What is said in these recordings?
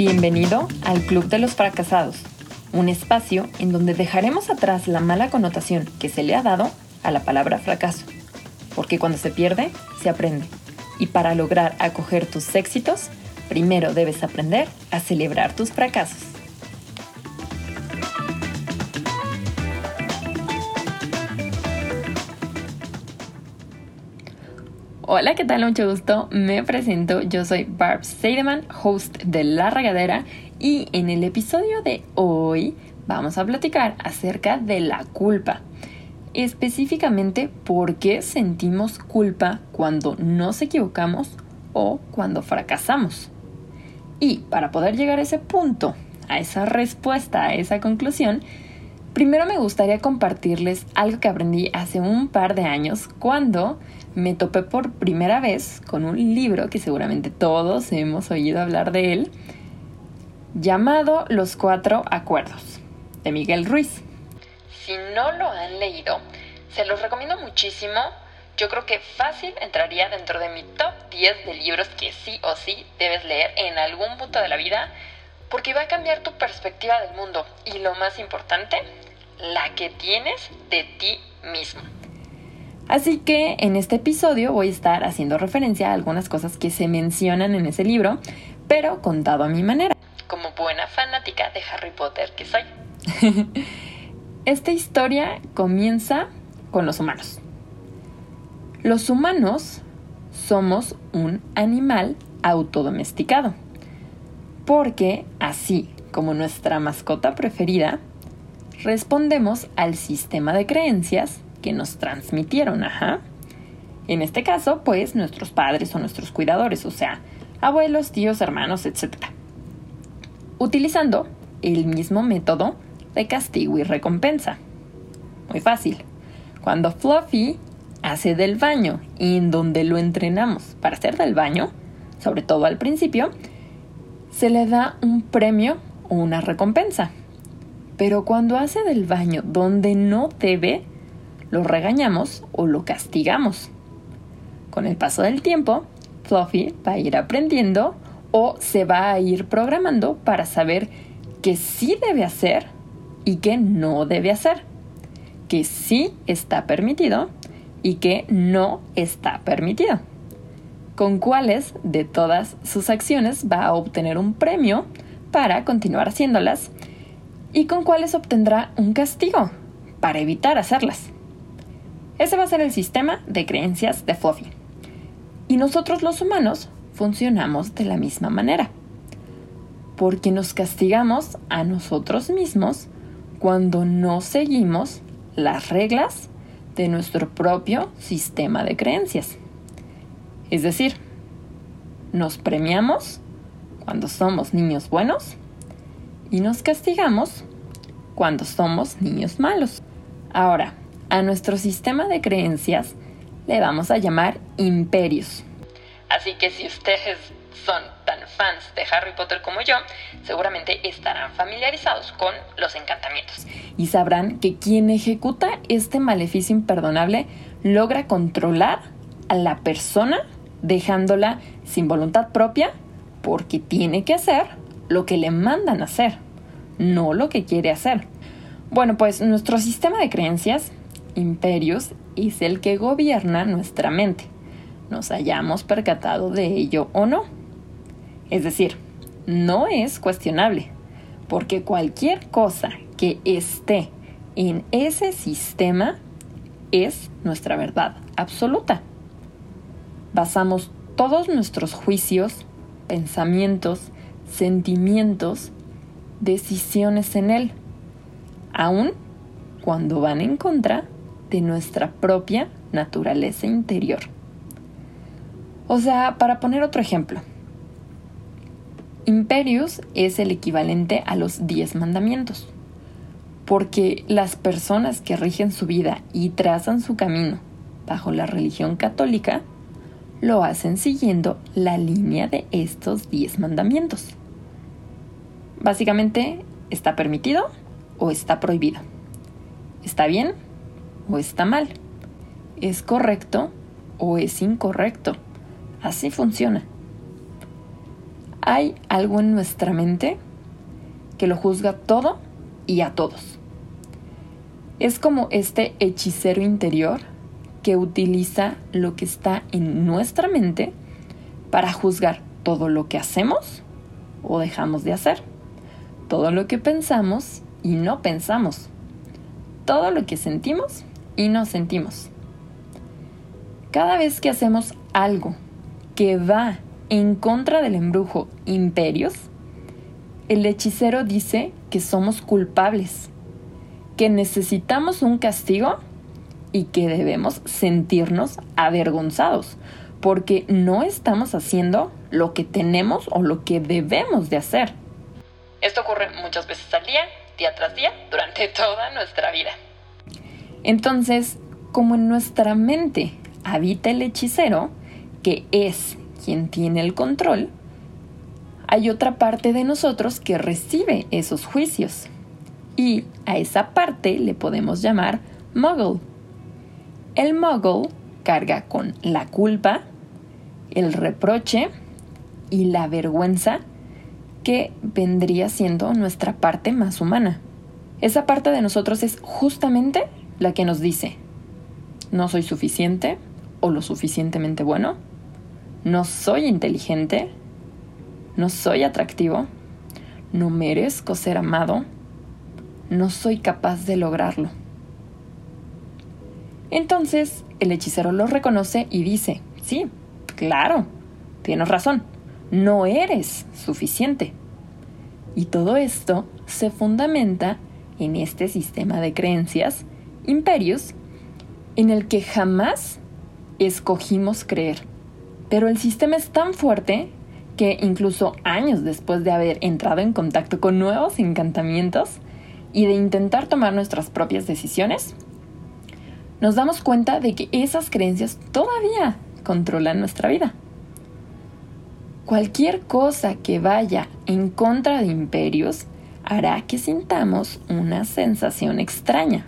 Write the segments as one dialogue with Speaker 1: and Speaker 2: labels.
Speaker 1: Bienvenido al Club de los Fracasados, un espacio en donde dejaremos atrás la mala connotación que se le ha dado a la palabra fracaso, porque cuando se pierde, se aprende. Y para lograr acoger tus éxitos, primero debes aprender a celebrar tus fracasos. Hola, ¿qué tal? Mucho gusto. Me presento. Yo soy Barb Seideman, host de La Regadera, y en el episodio de hoy vamos a platicar acerca de la culpa. Específicamente por qué sentimos culpa cuando nos equivocamos o cuando fracasamos. Y para poder llegar a ese punto, a esa respuesta, a esa conclusión, primero me gustaría compartirles algo que aprendí hace un par de años cuando me topé por primera vez con un libro que seguramente todos hemos oído hablar de él, llamado Los Cuatro Acuerdos, de Miguel Ruiz. Si no lo han leído, se los recomiendo muchísimo. Yo creo que fácil entraría dentro de mi top 10 de libros que sí o sí debes leer en algún punto de la vida, porque va a cambiar tu perspectiva del mundo y lo más importante, la que tienes de ti mismo. Así que en este episodio voy a estar haciendo referencia a algunas cosas que se mencionan en ese libro, pero contado a mi manera. Como buena fanática de Harry Potter que soy. Esta historia comienza con los humanos. Los humanos somos un animal autodomesticado, porque así como nuestra mascota preferida, respondemos al sistema de creencias que nos transmitieron, ajá. En este caso, pues nuestros padres o nuestros cuidadores, o sea, abuelos, tíos, hermanos, etc. Utilizando el mismo método de castigo y recompensa. Muy fácil. Cuando Fluffy hace del baño y en donde lo entrenamos para hacer del baño, sobre todo al principio, se le da un premio o una recompensa. Pero cuando hace del baño donde no debe, lo regañamos o lo castigamos. Con el paso del tiempo, Fluffy va a ir aprendiendo o se va a ir programando para saber qué sí debe hacer y qué no debe hacer, que sí está permitido y que no está permitido, con cuáles de todas sus acciones va a obtener un premio para continuar haciéndolas y con cuáles obtendrá un castigo para evitar hacerlas. Ese va a ser el sistema de creencias de Fluffy. Y nosotros los humanos funcionamos de la misma manera. Porque nos castigamos a nosotros mismos cuando no seguimos las reglas de nuestro propio sistema de creencias. Es decir, nos premiamos cuando somos niños buenos y nos castigamos cuando somos niños malos. Ahora, a nuestro sistema de creencias le vamos a llamar imperios. Así que si ustedes son tan fans de Harry Potter como yo, seguramente estarán familiarizados con los encantamientos. Y sabrán que quien ejecuta este maleficio imperdonable logra controlar a la persona dejándola sin voluntad propia porque tiene que hacer lo que le mandan hacer, no lo que quiere hacer. Bueno, pues nuestro sistema de creencias imperios es el que gobierna nuestra mente, nos hayamos percatado de ello o no. Es decir, no es cuestionable, porque cualquier cosa que esté en ese sistema es nuestra verdad absoluta. Basamos todos nuestros juicios, pensamientos, sentimientos, decisiones en él, aun cuando van en contra de nuestra propia naturaleza interior. O sea, para poner otro ejemplo, Imperius es el equivalente a los diez mandamientos, porque las personas que rigen su vida y trazan su camino bajo la religión católica lo hacen siguiendo la línea de estos diez mandamientos. Básicamente, ¿está permitido o está prohibido? ¿Está bien o está mal. Es correcto o es incorrecto. Así funciona. Hay algo en nuestra mente que lo juzga todo y a todos. Es como este hechicero interior que utiliza lo que está en nuestra mente para juzgar todo lo que hacemos o dejamos de hacer, todo lo que pensamos y no pensamos, todo lo que sentimos y no sentimos. Cada vez que hacemos algo que va en contra del embrujo imperios, el hechicero dice que somos culpables, que necesitamos un castigo y que debemos sentirnos avergonzados porque no estamos haciendo lo que tenemos o lo que debemos de hacer. Esto ocurre muchas veces al día, día tras día, durante toda nuestra vida. Entonces, como en nuestra mente habita el hechicero, que es quien tiene el control, hay otra parte de nosotros que recibe esos juicios. Y a esa parte le podemos llamar muggle. El muggle carga con la culpa, el reproche y la vergüenza que vendría siendo nuestra parte más humana. Esa parte de nosotros es justamente la que nos dice, no soy suficiente o lo suficientemente bueno, no soy inteligente, no soy atractivo, no merezco ser amado, no soy capaz de lograrlo. Entonces el hechicero lo reconoce y dice, sí, claro, tienes razón, no eres suficiente. Y todo esto se fundamenta en este sistema de creencias, imperios, en el que jamás escogimos creer. Pero el sistema es tan fuerte que incluso años después de haber entrado en contacto con nuevos encantamientos y de intentar tomar nuestras propias decisiones, nos damos cuenta de que esas creencias todavía controlan nuestra vida. Cualquier cosa que vaya en contra de imperios hará que sintamos una sensación extraña.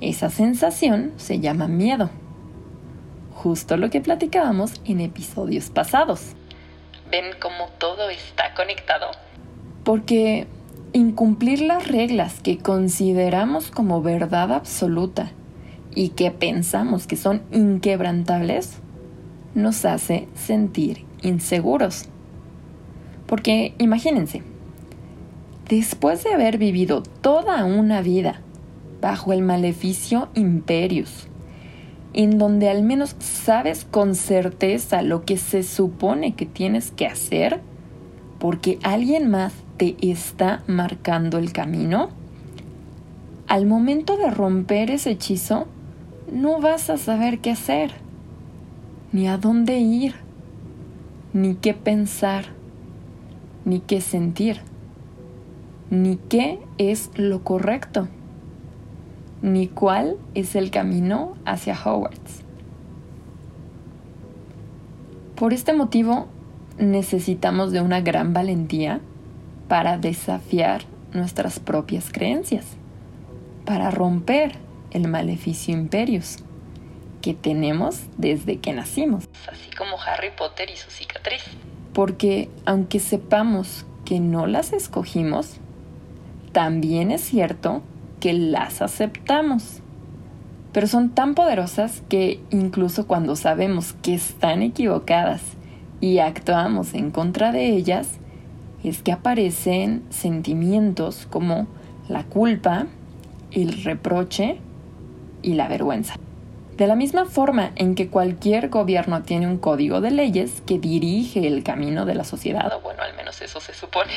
Speaker 1: Esa sensación se llama miedo. Justo lo que platicábamos en episodios pasados. ¿Ven cómo todo está conectado? Porque incumplir las reglas que consideramos como verdad absoluta y que pensamos que son inquebrantables, nos hace sentir inseguros. Porque imagínense, después de haber vivido toda una vida bajo el maleficio imperius, en donde al menos sabes con certeza lo que se supone que tienes que hacer, porque alguien más te está marcando el camino, al momento de romper ese hechizo, no vas a saber qué hacer, ni a dónde ir, ni qué pensar, ni qué sentir, ni qué es lo correcto, ni cuál es el camino hacia Hogwarts. Por este motivo, necesitamos de una gran valentía para desafiar nuestras propias creencias, para romper el maleficio imperius que tenemos desde que nacimos. Así como Harry Potter y su cicatriz. Porque aunque sepamos que no las escogimos, también es cierto que las aceptamos. Pero son tan poderosas que incluso cuando sabemos que están equivocadas y actuamos en contra de ellas, es que aparecen sentimientos como la culpa, el reproche y la vergüenza. De la misma forma en que cualquier gobierno tiene un código de leyes que dirige el camino de la sociedad, o bueno, al menos eso se supone,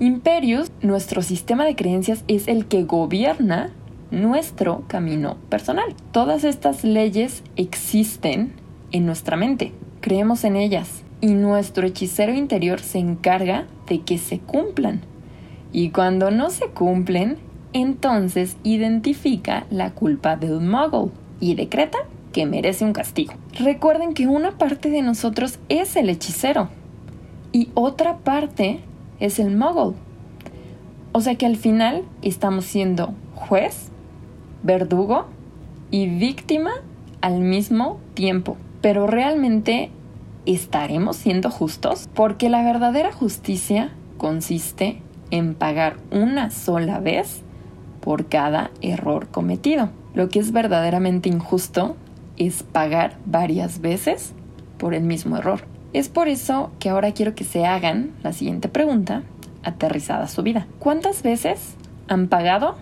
Speaker 1: Imperius, nuestro sistema de creencias, es el que gobierna nuestro camino personal. Todas estas leyes existen en nuestra mente, creemos en ellas y nuestro hechicero interior se encarga de que se cumplan. Y cuando no se cumplen, entonces identifica la culpa del muggle y decreta que merece un castigo. Recuerden que una parte de nosotros es el hechicero y otra parte es el muggle. O sea que al final estamos siendo juez, verdugo y víctima al mismo tiempo. Pero realmente ¿estaremos siendo justos? Porque la verdadera justicia consiste en pagar una sola vez por cada error cometido. Lo que es verdaderamente injusto es pagar varias veces por el mismo error. Es por eso que ahora quiero que se hagan la siguiente pregunta, aterrizada a su vida. ¿Cuántas veces han pagado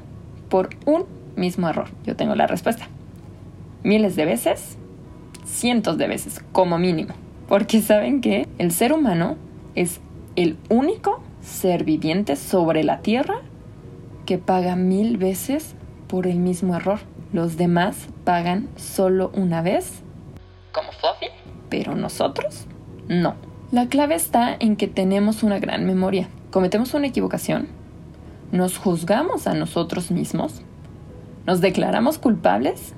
Speaker 1: por un mismo error? Yo tengo la respuesta. Miles de veces, cientos de veces, como mínimo. Porque saben que el ser humano es el único ser viviente sobre la Tierra que paga mil veces por el mismo error. Los demás pagan solo una vez, como Fluffy, pero nosotros no. La clave está en que tenemos una gran memoria. Cometemos una equivocación, nos juzgamos a nosotros mismos, nos declaramos culpables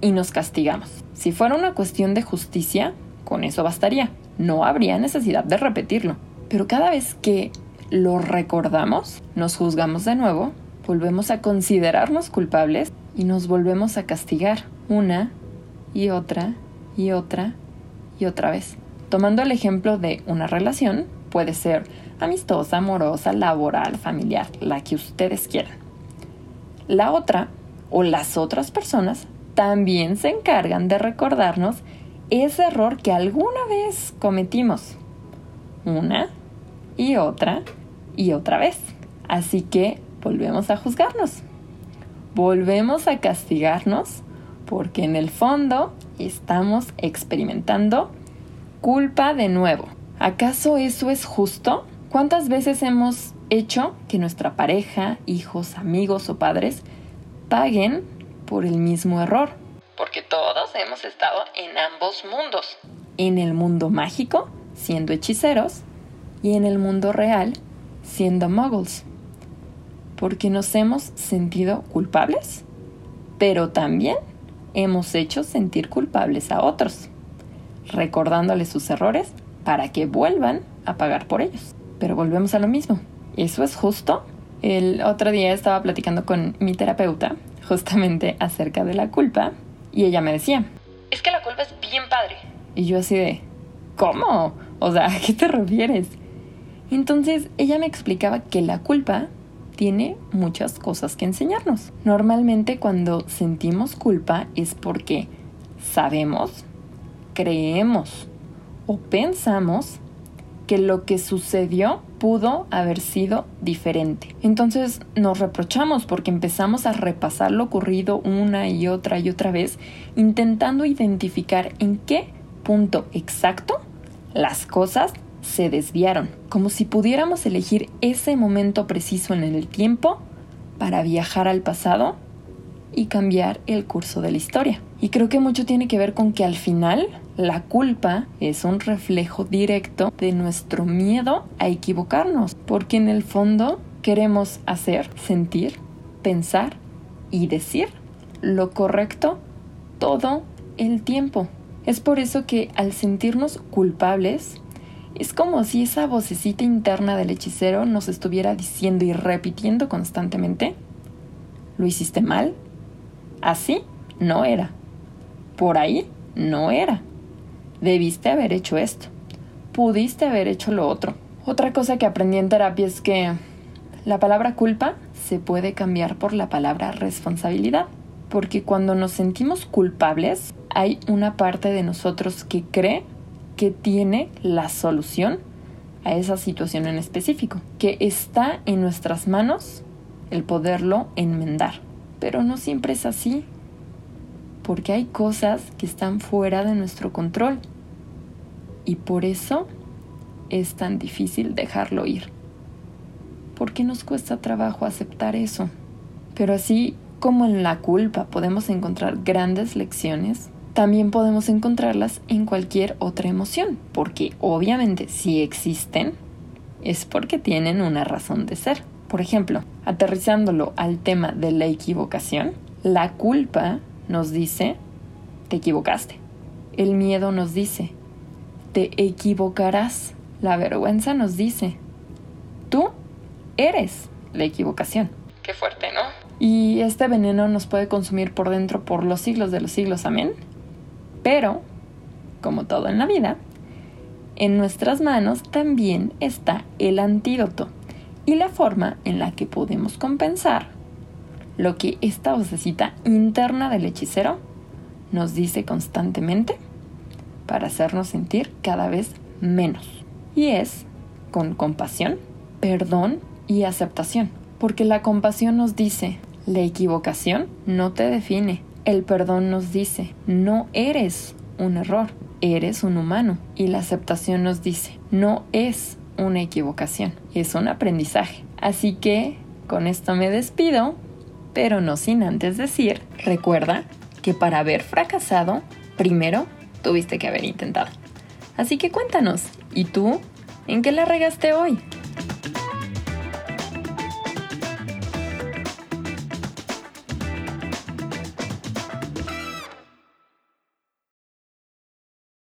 Speaker 1: y nos castigamos. Si fuera una cuestión de justicia, con eso bastaría. No habría necesidad de repetirlo. Pero cada vez que lo recordamos, nos juzgamos de nuevo, volvemos a considerarnos culpables y nos volvemos a castigar una y otra y otra y otra vez. Tomando el ejemplo de una relación, puede ser amistosa, amorosa, laboral, familiar, la que ustedes quieran. La otra o las otras personas también se encargan de recordarnos ese error que alguna vez cometimos. Una y otra y otra vez. Así que volvemos a juzgarnos. Volvemos a castigarnos porque en el fondo estamos experimentando culpa de nuevo. ¿Acaso eso es justo? ¿Cuántas veces hemos hecho que nuestra pareja, hijos, amigos o padres paguen por el mismo error? Porque todos hemos estado en ambos mundos. En el mundo mágico, siendo hechiceros, y en el mundo real, siendo muggles. Porque nos hemos sentido culpables, pero también hemos hecho sentir culpables a otros, recordándoles sus errores para que vuelvan a pagar por ellos. Pero volvemos a lo mismo. ¿Eso es justo? El otro día estaba platicando con mi terapeuta justamente acerca de la culpa y ella me decía, es que la culpa es bien padre. Y yo así de, ¿cómo? O sea, ¿a qué te refieres? Entonces ella me explicaba que la culpa tiene muchas cosas que enseñarnos. Normalmente cuando sentimos culpa es porque sabemos, creemos o pensamos que lo que sucedió pudo haber sido diferente. Entonces nos reprochamos porque empezamos a repasar lo ocurrido una y otra y otra vez, intentando identificar en qué punto exacto las cosas se desviaron, como si pudiéramos elegir ese momento preciso en el tiempo para viajar al pasado y cambiar el curso de la historia. Y creo que mucho tiene que ver con que al final la culpa es un reflejo directo de nuestro miedo a equivocarnos, porque en el fondo queremos hacer, sentir, pensar y decir lo correcto todo el tiempo. Es por eso que al sentirnos culpables, es como si esa vocecita interna del hechicero nos estuviera diciendo y repitiendo constantemente, lo hiciste mal, así no era, por ahí no era, debiste haber hecho esto, pudiste haber hecho lo otro. Otra cosa que aprendí en terapia es que la palabra culpa se puede cambiar por la palabra responsabilidad, porque cuando nos sentimos culpables, hay una parte de nosotros que cree que tiene la solución a esa situación en específico, que está en nuestras manos el poderlo enmendar. Pero no siempre es así, porque hay cosas que están fuera de nuestro control y por eso es tan difícil dejarlo ir. Porque nos cuesta trabajo aceptar eso. Pero así como en la culpa podemos encontrar grandes lecciones, también podemos encontrarlas en cualquier otra emoción, porque obviamente si existen, es porque tienen una razón de ser. Por ejemplo, aterrizándolo al tema de la equivocación, la culpa nos dice, te equivocaste. El miedo nos dice, te equivocarás. La vergüenza nos dice, tú eres la equivocación. Qué fuerte, ¿no? Y este veneno nos puede consumir por dentro por los siglos de los siglos, amén. Pero, como todo en la vida, En nuestras manos también está el antídoto y la forma en la que podemos compensar lo que esta vocecita interna del hechicero nos dice constantemente para hacernos sentir cada vez menos. Y es con compasión, perdón y aceptación. Porque la compasión nos dice, la equivocación no te define. El perdón nos dice, no eres un error, eres un humano. Y la aceptación nos dice, no es una equivocación, es un aprendizaje. Así que con esto me despido, pero no sin antes decir, recuerda que para haber fracasado, primero tuviste que haber intentado. Así que cuéntanos, ¿y tú? ¿En qué la regaste hoy?